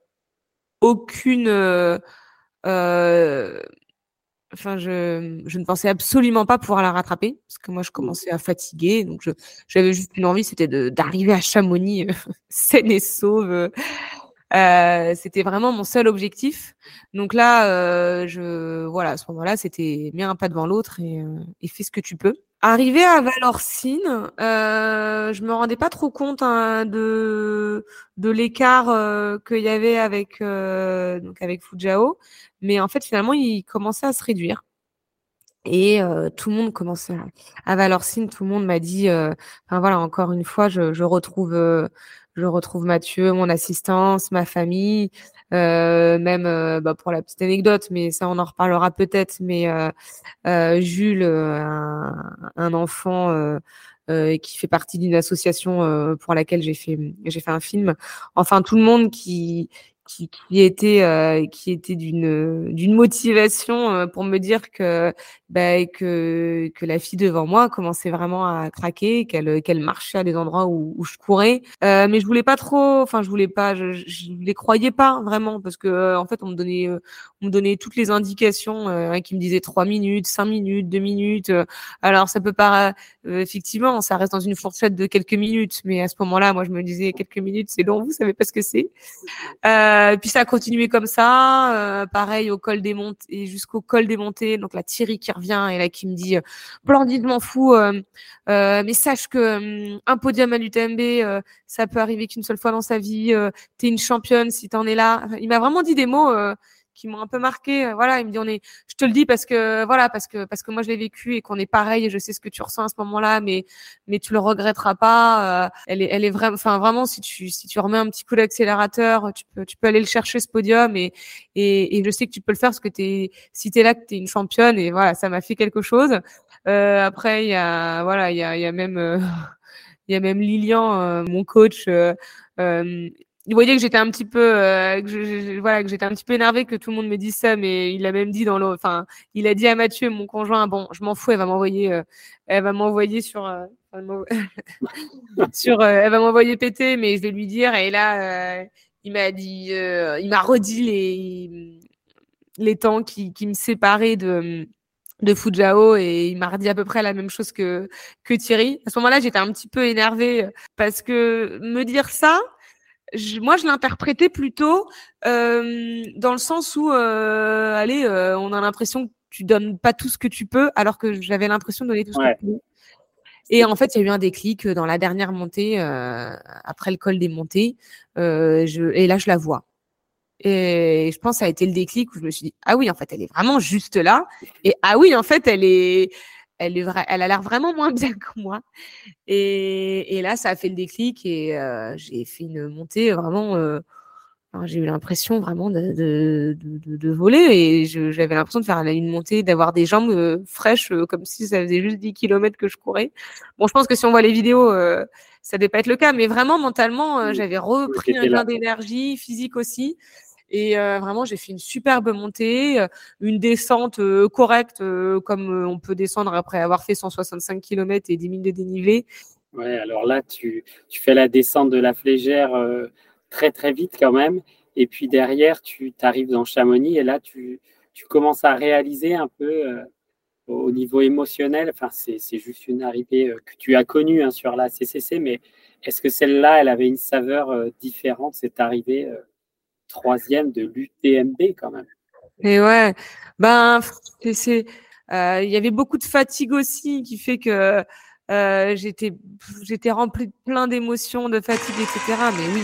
aucune, euh, enfin, je, je ne pensais absolument pas pouvoir la rattraper parce que moi, je commençais à fatiguer, donc j'avais juste une envie, c'était d'arriver à Chamonix saine et sauve euh, c'était vraiment mon seul objectif. Donc là, euh, je voilà, à ce moment-là, c'était mets un pas devant l'autre et, euh, et, fais ce que tu peux. Arrivé à Valorcine, euh, je me rendais pas trop compte hein, de de l'écart euh, qu'il y avait avec donc avec Fujao, mais en fait finalement il commençait à se réduire. Et tout le monde commençait à, Valorcine, tout le monde m'a dit, enfin voilà, encore une fois, je, je retrouve je retrouve Mathieu, mon assistance, ma famille, euh, même euh, bah, pour la petite anecdote, mais ça on en reparlera peut-être. Mais euh, euh Jules, un, un, enfant qui fait partie d'une association pour laquelle j'ai fait j'ai fait un film. Enfin tout le monde qui qui, qui était euh, qui était d'une d'une motivation euh, pour me dire que bah, que que la fille devant moi commençait vraiment à craquer, qu'elle qu'elle marchait à des endroits où, où je courais, euh, mais je voulais pas trop, enfin je voulais pas, je, je les croyais pas vraiment parce que euh, en fait on me donnait on me donnait toutes les indications euh, qui me disaient trois minutes, cinq minutes, deux minutes. alors ça peut pas effectivement ça reste dans une fourchette de quelques minutes, mais à ce moment-là moi je me disais quelques minutes c'est long, vous savez pas ce que c'est. Euh, euh, puis ça a continué comme ça, euh, pareil au col des montées jusqu'au col des montées. Donc la Thierry qui revient et là qui me dit euh, m'en fou, euh, mais sache que un podium à l'UTMB, ça peut arriver qu'une seule fois dans sa vie. T'es une championne si t'en es là. Il m'a vraiment dit des mots qui m'ont un peu marqué. Euh, voilà, il me dit on est, je te le dis parce que voilà, parce que parce que moi je l'ai vécu et qu'on est pareil et je sais ce que tu ressens à ce moment-là, mais mais tu le regretteras pas. Euh, elle est elle est vraiment, enfin vraiment si tu si tu remets un petit coup d'accélérateur, tu peux tu peux aller le chercher ce podium et et, et je sais que tu peux le faire parce que t'es si t'es là que t'es une championne et voilà, ça m'a fait quelque chose. Euh, après il y a voilà il y a il y a même il y a même Lilian, mon coach. Euh, il voyait que j'étais un petit peu euh, que voilà que j'étais un petit peu énervée que tout le monde me dise ça mais il a même dit dans le enfin il a dit à Mathieu mon conjoint bon je m'en fous elle va m'envoyer euh, elle va m'envoyer sur euh, sur elle va m'envoyer péter mais je vais lui dire et là il m'a dit il m'a redit les les temps qui qui me séparaient de de Fujao et il m'a redit à peu près la même chose que que Thierry. À ce moment-là, j'étais un petit peu énervée parce que me dire ça, moi, je l'interprétais plutôt euh, dans le sens où, euh, allez, euh, on a l'impression que tu donnes pas tout ce que tu peux, alors que j'avais l'impression de donner tout ce que tu peux. Et en fait, il y a eu un déclic dans la dernière montée, euh, après le col des montées, euh, je, et là, je la vois. Et je pense que ça a été le déclic où je me suis dit, ah oui, en fait, elle est vraiment juste là. Et ah oui, en fait, elle est, elle, est elle a l'air vraiment moins bien que moi. Et, et, là, ça a fait le déclic et euh, j'ai fait une montée vraiment. Euh, j'ai eu l'impression vraiment de, de, de, de voler et j'avais l'impression de faire une montée, d'avoir des jambes euh, fraîches comme si ça faisait juste 10 km que je courais. Bon, je pense que si on voit les vidéos, ça devait pas être le cas, mais vraiment mentalement, j'avais repris un gain d'énergie, physique aussi. Et euh, vraiment, j'ai fait une superbe montée, euh, une descente euh, correcte, comme on peut descendre après avoir fait 165 km et 10 000 de dénivelé. Ouais, alors là, tu, fais la descente de la flégère très, très vite quand même. Et puis derrière, tu arrives dans Chamonix et là, tu, commences à réaliser un peu au niveau émotionnel, enfin, c'est juste une arrivée que tu as connue hein, sur la CCC, mais est-ce que celle-là, elle avait une saveur différente, cette arrivée troisième de l'UTMB quand même. Et ouais, ben, c'est, il y avait beaucoup de fatigue aussi qui fait que j'étais, j'étais remplie de plein d'émotions, de fatigue, etc. Mais oui,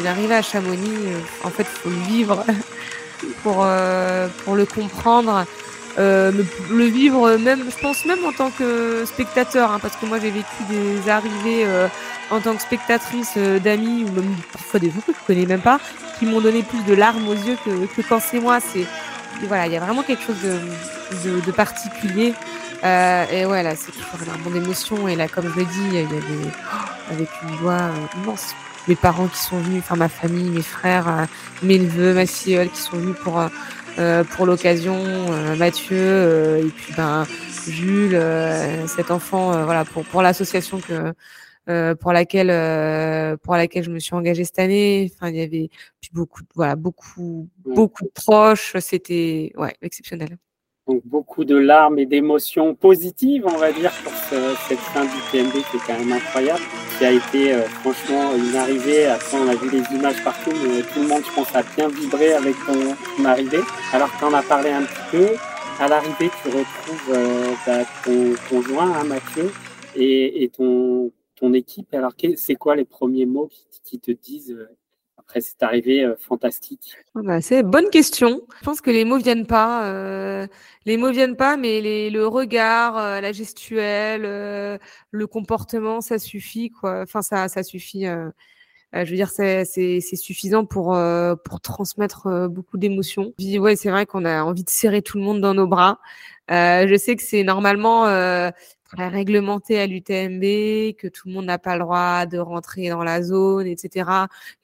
une arrivée à Chamonix, en fait, faut le vivre pour pour le comprendre euh, le vivre même, je pense même en tant que spectateur, hein, parce que moi j'ai vécu des arrivées euh, en tant que spectatrice euh, d'amis ou même parfois des gens que je connais même pas, qui m'ont donné plus de larmes aux yeux que, que quand c'est moi. C'est voilà, il y a vraiment quelque chose de, de, de particulier. Euh, et ouais, là, c'est toujours un bon d'émotion. Et là, comme je l'ai dit, il y avait oh, avec une joie immense. Mes parents qui sont venus, enfin ma famille, mes frères, mes neveux, ma filleule qui sont venus pour euh, pour l'occasion, euh, Mathieu euh, et puis ben Jules, cet enfant, voilà pour pour l'association que pour laquelle pour laquelle je me suis engagée cette année. Enfin, il y avait puis beaucoup voilà beaucoup beaucoup de proches. C'était ouais exceptionnel. Beaucoup de larmes et d'émotions positives, on va dire, pour cette fin du TMB qui est quand même incroyable, qui a été euh, franchement une arrivée. Après, on a vu les images partout, mais tout le monde, je pense, a bien vibré avec ton, arrivée. Alors, tu en as parlé un petit peu. À l'arrivée, tu retrouves euh, bah, ton conjoint, hein, Mathieu, et, ton, équipe. Alors, c'est quoi les premiers mots qui, te disent euh, après c'est arrivé euh, fantastique ah bah, C'est bonne question. Je pense que les mots viennent pas. Euh, les mots viennent pas, mais les, le regard, euh, la gestuelle, le comportement, ça suffit quoi. Enfin ça, ça suffit. je veux dire, c'est suffisant pour pour transmettre beaucoup d'émotions. Ouais, c'est vrai qu'on a envie de serrer tout le monde dans nos bras. je sais que c'est normalement réglementé à l'UTMB, que tout le monde n'a pas le droit de rentrer dans la zone, etc.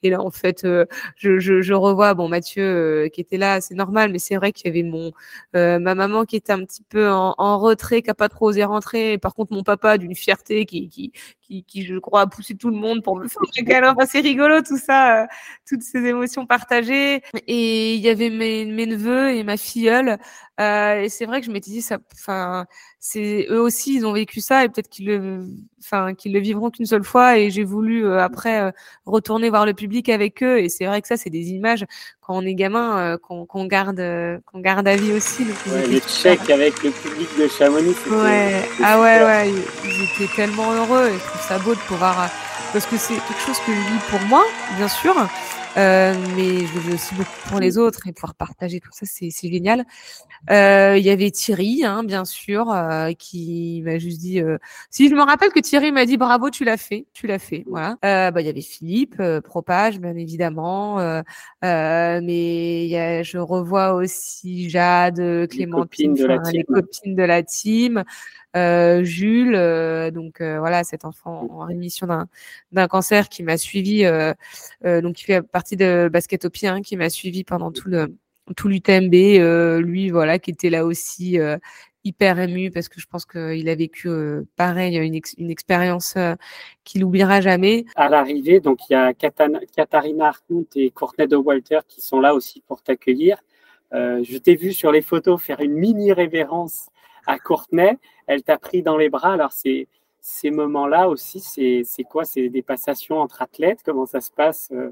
Et là, en fait, euh, je, je, revois, bon, Mathieu euh, qui était là, c'est normal, mais c'est vrai qu'il y avait mon euh, ma maman qui était un petit peu en, retrait, qui a pas trop osé rentrer. Et par contre, mon papa d'une fierté qui, qui, qui, je crois, a poussé tout le monde pour me faire un câlin. Enfin, c'est rigolo tout ça, toutes ces émotions partagées. Et il y avait mes, mes neveux et ma filleule. et c'est vrai que je m'étais dit, ça, enfin, c'est eux aussi, ils ont vécu ça et peut-être qu'ils le, enfin, qu'ils le vivront qu'une seule fois. Et j'ai voulu euh, après euh, retourner voir le public avec eux. Et c'est vrai que ça, c'est des images quand on est gamin euh, qu'on garde, qu'on garde à vie aussi. Donc, ouais, les chèques avec le public de Chamonix. Ouais, ah ouais, ouais, ils étaient tellement heureux. Et je trouve ça beau de pouvoir, parce que c'est quelque chose que je vis pour moi, bien sûr. Euh, mais je le veux aussi beaucoup pour les autres et pouvoir partager tout ça, c'est génial. Euh, il y avait Thierry, hein, bien sûr, euh, qui m'a juste dit. Euh, si je me rappelle que Thierry m'a dit bravo, tu l'as fait, tu l'as fait, voilà. Euh, bah il y avait Philippe, Propage, bien évidemment, mais y a, je revois aussi Jade, Clémentine, les copines de la team. Jules, euh, donc euh, voilà, cet enfant en rémission d'un cancer qui m'a suivi, donc qui fait partie de Basketopie, hein, qui m'a suivi pendant tout le tout l'UTMB, lui voilà, qui était là aussi hyper ému parce que je pense qu'il a vécu pareil une, expérience qu'il oubliera jamais. À l'arrivée, donc il y a Katharina Hartmut et Courtney de Walter qui sont là aussi pour t'accueillir. Euh, je t'ai vu sur les photos faire une mini révérence à Courtenay, elle t'a pris dans les bras. Alors, c'est, ces moments-là aussi, c'est, quoi? C'est des passations entre athlètes? Comment ça se passe euh,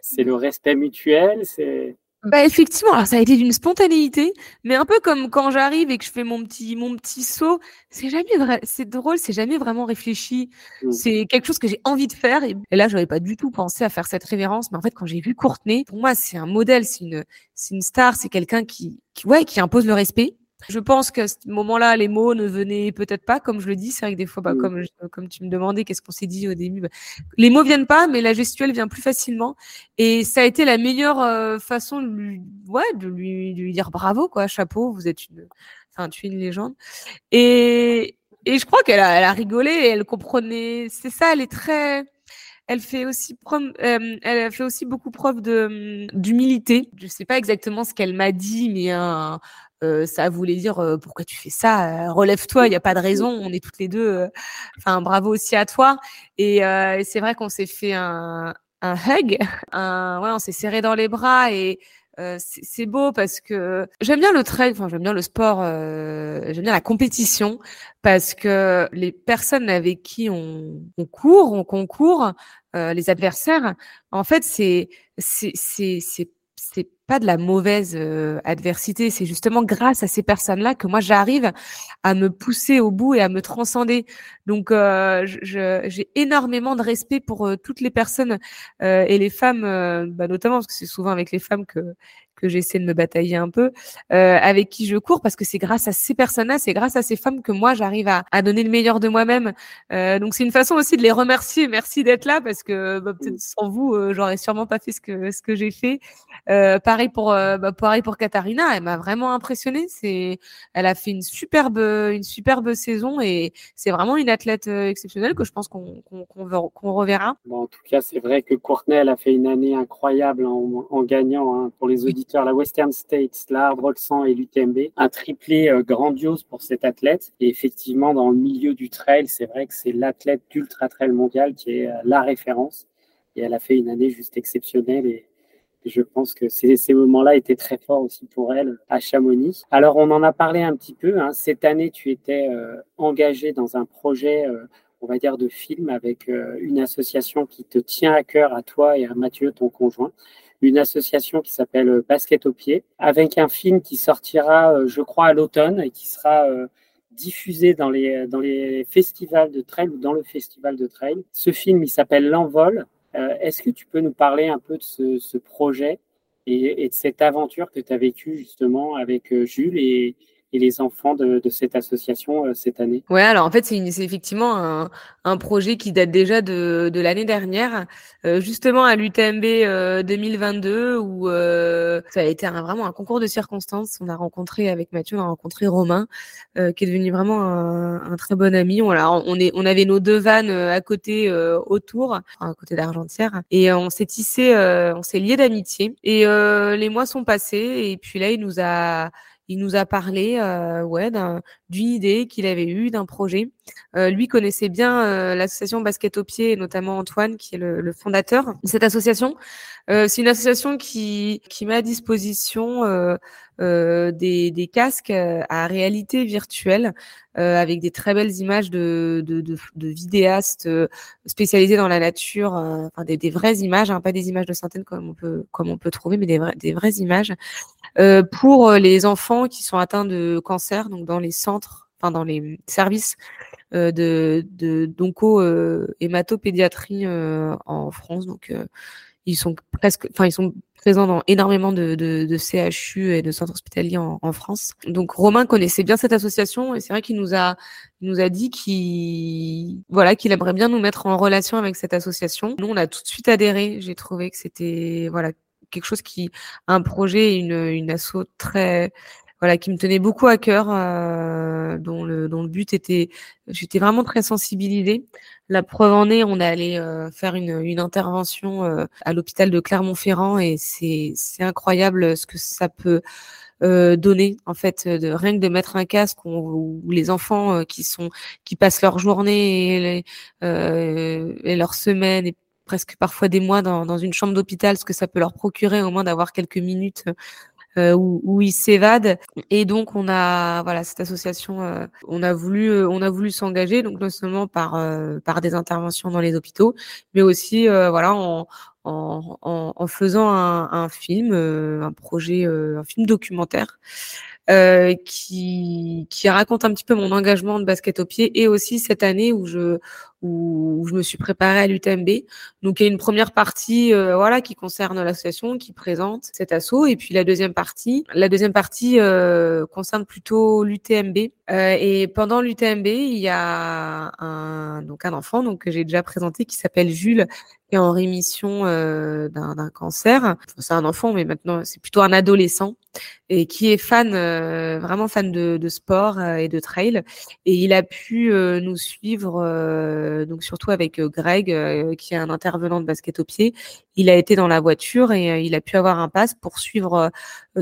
C'est le respect mutuel? C'est... Bah effectivement, alors ça a été d'une spontanéité, mais un peu comme quand j'arrive et que je fais mon petit mon petit saut, c'est jamais vrai, c'est drôle, c'est jamais vraiment réfléchi. Mmh. C'est quelque chose que j'ai envie de faire et, là j'avais pas du tout pensé à faire cette révérence, mais en fait quand j'ai vu Courtenay, pour moi c'est un modèle, c'est une c'est une star, c'est quelqu'un qui, qui ouais qui impose le respect je pense qu'à ce moment-là, les mots ne venaient peut-être pas, comme je le dis. C'est vrai que des fois, bah, comme, comme tu me demandais, qu'est-ce qu'on s'est dit au début, bah, les mots viennent pas, mais la gestuelle vient plus facilement. Et ça a été la meilleure euh, façon de lui, ouais, de lui, de lui dire bravo, quoi, chapeau, vous êtes une, enfin, tu es une légende. Et, et je crois qu'elle a, elle a rigolé et elle comprenait. C'est ça, elle est très, elle fait aussi preuve, euh, elle fait aussi beaucoup preuve de d'humilité. Je sais pas exactement ce qu'elle m'a dit, mais un, euh, ça voulait dire euh, pourquoi tu fais ça relève-toi il n'y a pas de raison on est toutes les deux enfin bravo aussi à toi. Et c'est vrai qu'on s'est fait un, un hug un, ouais on s'est serré dans les bras et euh, c'est beau parce que j'aime bien le trail, enfin j'aime bien le sport, euh, j'aime bien la compétition parce que les personnes avec qui on, on court, on concourt, euh, les adversaires, en fait c'est c'est c'est c'est pas de la mauvaise euh, adversité, c'est justement grâce à ces personnes-là que moi j'arrive à me pousser au bout et à me transcender. Donc euh, j'ai énormément de respect pour euh, toutes les personnes et les femmes, bah, notamment parce que c'est souvent avec les femmes que que j'essaie de me batailler un peu, euh, avec qui je cours, parce que c'est grâce à ces personnes-là, c'est grâce à ces femmes que moi j'arrive à, à, donner le meilleur de moi-même. Euh, donc c'est une façon aussi de les remercier. Merci d'être là, parce que bah, peut-être sans vous, euh, j'aurais sûrement pas fait ce que ce que j'ai fait. Euh, pareil pour euh, bah, pareil pour Katharina, elle m'a vraiment impressionnée. C'est, elle a fait une superbe une superbe saison et c'est vraiment une athlète euh, exceptionnelle que je pense qu'on qu'on qu'on reverra. Bon, en tout cas, c'est vrai que Courtenay elle a fait une année incroyable en, en gagnant hein, pour les auditeurs la Western States, la Rolsan et l'UTMB. Un triplé euh, grandiose pour cet athlète. Et effectivement, dans le milieu du trail, c'est vrai que c'est l'athlète d'ultra trail mondial qui est euh, la référence. Et elle a fait une année juste exceptionnelle et, je pense que ces, moments-là étaient très forts aussi pour elle à Chamonix. Alors, on en a parlé un petit peu. Hein. Cette année, tu étais euh, engagé dans un projet, on va dire, de film avec une association qui te tient à cœur, à toi et à Mathieu, ton conjoint une association qui s'appelle Basket au pied, avec un film qui sortira, euh, je crois, à l'automne et qui sera euh, diffusé dans les, dans les festivals de trail ou dans le festival de trail. Ce film, il s'appelle L'Envol. Euh, est-ce que tu peux nous parler un peu de ce, projet et, et, de cette aventure que tu as vécue justement avec Jules et, et les enfants de, de cette association euh, cette année Ouais, alors en fait, c'est effectivement un, un, projet qui date déjà de, de l'année dernière, euh, justement à l'UTMB euh, 2022, où euh, ça a été un, vraiment un concours de circonstances. On a rencontré avec Mathieu, on a rencontré Romain, euh, qui est devenu vraiment un, un, très bon ami. On, on, est, on avait nos deux vannes à côté, autour, à côté d'Argentière, et on s'est tissé, on s'est lié d'amitié. Et les mois sont passés, et puis là, il nous a il nous a parlé euh, ouais, d'une idée qu'il avait eue, d'un projet. Euh, lui connaissait bien euh, l'association Basket au pied, et notamment Antoine, qui est le, le fondateur de cette association. Euh, c'est une association qui, qui met à disposition euh, euh, des, des, casques à réalité virtuelle avec des très belles images de, de, de, de vidéastes spécialisés dans la nature, enfin des, des, vraies images, hein, pas des images de synthèse comme on peut, comme on peut trouver, mais des, des vraies images pour les enfants qui sont atteints de cancer, donc dans les centres, enfin dans les services de, de d'onco hématopédiatrie en France. Donc ils sont presque, enfin ils sont présents dans énormément de, de, de CHU et de centres hospitaliers en, en, France. Donc Romain connaissait bien cette association et c'est vrai qu'il nous a nous a dit qu'il voilà qu'il aimerait bien nous mettre en relation avec cette association. Nous on a tout de suite adhéré. J'ai trouvé que c'était voilà quelque chose qui un projet une une asso très voilà, qui me tenait beaucoup à cœur, euh, dont, le, but était, j'étais vraiment très sensibilisée. La preuve en est, on est allé euh, faire une, intervention euh, à l'hôpital de Clermont-Ferrand et c'est, incroyable ce que ça peut euh, donner en fait de rien que de mettre un casque où, les enfants qui passent leur journée et, et leur semaine et presque parfois des mois dans, dans une chambre d'hôpital, ce que ça peut leur procurer au moins d'avoir quelques minutes euh, où, où, ils s'évadent. Et donc on a voilà cette association, euh, on a voulu euh, on a voulu s'engager donc non seulement par par des interventions dans les hôpitaux, mais aussi voilà en, en, en, faisant un, un film, un projet, un film documentaire. Euh, qui, qui raconte un petit peu mon engagement de basket au pied et aussi cette année où je où, je me suis préparée à l'UTMB. Donc il y a une première partie euh, voilà qui concerne l'association qui présente cet assaut et puis la deuxième partie la deuxième partie euh, concerne plutôt l'UTMB euh, et pendant l'UTMB il y a un donc un enfant donc que j'ai déjà présenté qui s'appelle Jules qui est en rémission euh, d'un cancer. c'est un enfant, mais maintenant c'est plutôt un adolescent et qui est fan, euh, vraiment fan de, de sport euh, et de trail. Et il a pu euh, nous suivre, donc surtout avec Greg, qui est un intervenant de basket au pied. Il a été dans la voiture et il a pu avoir un pass pour suivre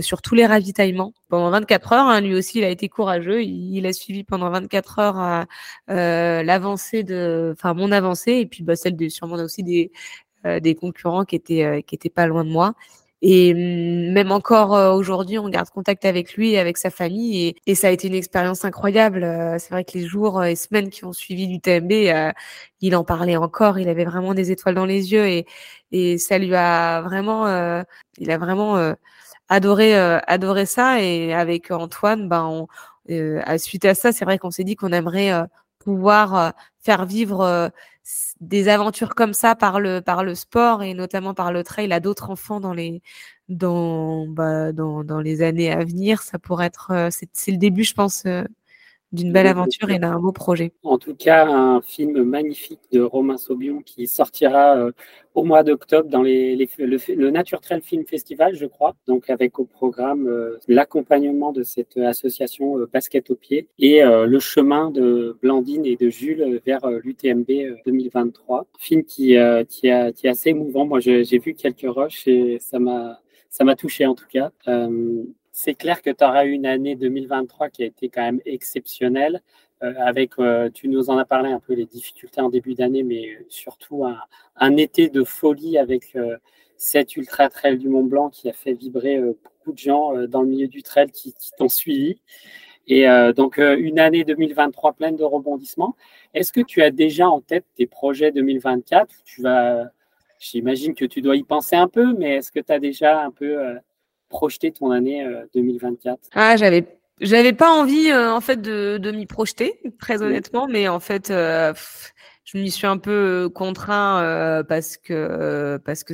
sur tous les ravitaillements pendant 24 heures. Hein, lui aussi, il a été courageux. Il, il a suivi pendant 24 heures l'avancée de, enfin mon avancée et puis bah, celle de sûrement aussi des des concurrents qui étaient qui étaient pas loin de moi. Et mm, même encore euh, aujourd'hui, on garde contact avec lui et avec sa famille. Et, et ça a été une expérience incroyable. Euh, c'est vrai que les jours et semaines qui ont suivi l'UTMB, euh, il en parlait encore. Il avait vraiment des étoiles dans les yeux et, et ça lui a vraiment, il a vraiment adoré, adoré ça. Et avec Antoine, ben, on, à suite à ça, c'est vrai qu'on s'est dit qu'on aimerait pouvoir faire vivre des aventures comme ça par le par le sport et notamment par le trail à d'autres enfants dans les dans bah, dans, dans les années à venir ça pourrait être euh, c'est le début je pense euh, d'une belle aventure et d'un beau projet. En tout cas, un film magnifique de Romain Saubion qui sortira euh, au mois d'octobre dans les, le, Nature Trail Film Festival, je crois. Donc, avec au programme euh, l'accompagnement de cette association euh, Basket au pied et le chemin de Blandine et de Jules vers l'UTMB 2023. Film qui, qui, a, qui est assez émouvant. Moi, j'ai vu quelques rushs et ça m'a ça m'a touché en tout cas c'est clair que tu auras eu une année 2023 qui a été quand même exceptionnelle. Euh, avec, euh, tu nous en as parlé un peu les difficultés en début d'année, mais surtout un, été de folie avec euh, cette ultra trail du Mont Blanc qui a fait vibrer beaucoup de gens dans le milieu du trail qui, qui t'ont suivi. Et donc une année 2023 pleine de rebondissements. Est-ce que tu as déjà en tête tes projets 2024 Tu vas, j'imagine que tu dois y penser un peu, mais est-ce que tu as déjà un peu projeter ton année 2024 euh, Ah, j'avais j'avais pas envie euh, en fait de, de m'y projeter, très honnêtement, mais en fait, euh, je m'y suis un peu contraint parce que parce que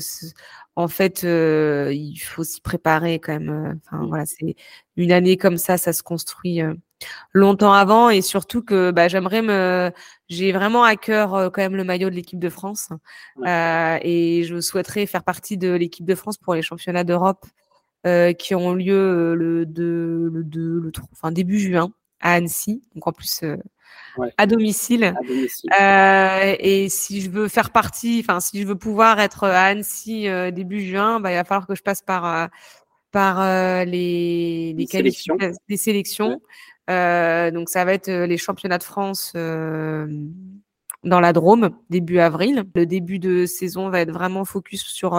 en fait, il faut s'y préparer quand même. Enfin voilà, c'est une année comme ça, ça se construit longtemps avant et surtout que bah, j'aimerais me, j'ai vraiment à cœur quand même le maillot de l'équipe de France et je souhaiterais faire partie de l'équipe de France pour les championnats d'Europe euh, qui ont lieu euh, le 2, le 2, le 3, enfin début juin à Annecy, donc en plus euh, à domicile. À domicile. Euh, et si je veux faire partie, enfin si je veux pouvoir être à Annecy début juin, bah, il va falloir que je passe par par les, les, sélections. Des sélections. donc ça va être les championnats de France dans la Drôme début avril. Le début de saison va être vraiment focus sur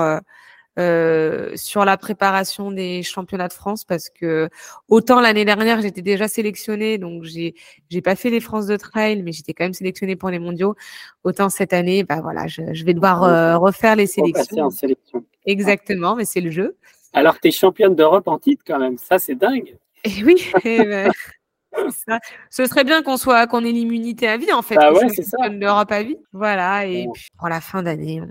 euh, sur la préparation des championnats de France parce que autant l'année dernière j'étais déjà sélectionnée donc j'ai j'ai pas fait les France de trail mais j'étais quand même sélectionnée pour les mondiaux autant cette année bah voilà je, je vais devoir euh, refaire les sélections en sélection. exactement mais c'est le jeu alors tu es championne d'Europe en titre quand même ça c'est dingue et oui ben, ça. Ce serait bien qu'on soit qu'on ait l'immunité à vie en fait. Ah ouais, c'est ça. À vie. Voilà. Et puis pour la fin d'année,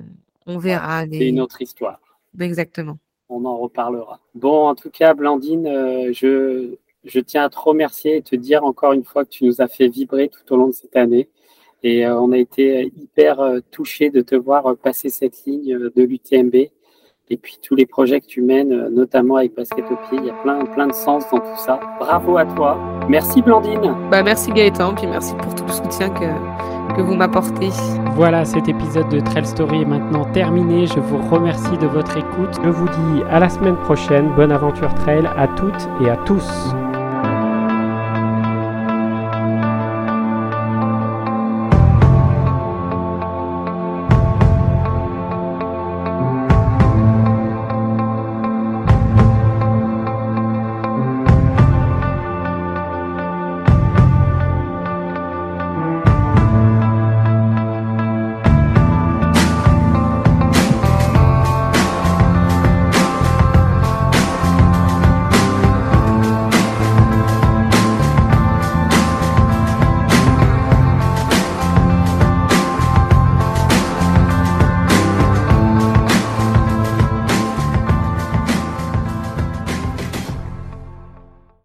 on, verra. C'est une autre histoire. Exactement. On en reparlera. Bon, en tout cas, Blandine, euh, je, je tiens à te remercier et te dire encore une fois que tu nous as fait vibrer tout au long de cette année. Et euh, on a été hyper euh, touchés de te voir passer cette ligne de l'UTMB. Et puis tous les projets que tu mènes, notamment avec Basket au pied, il y a plein, plein de sens dans tout ça. Bravo à toi. Merci Blandine. Bah, merci Gaëtan, puis merci pour tout le soutien que, que vous m'apportez. Voilà, cet épisode de Trail Story est maintenant terminé. Je vous remercie de votre écoute. Je vous dis à la semaine prochaine. Bonne aventure trail à toutes et à tous.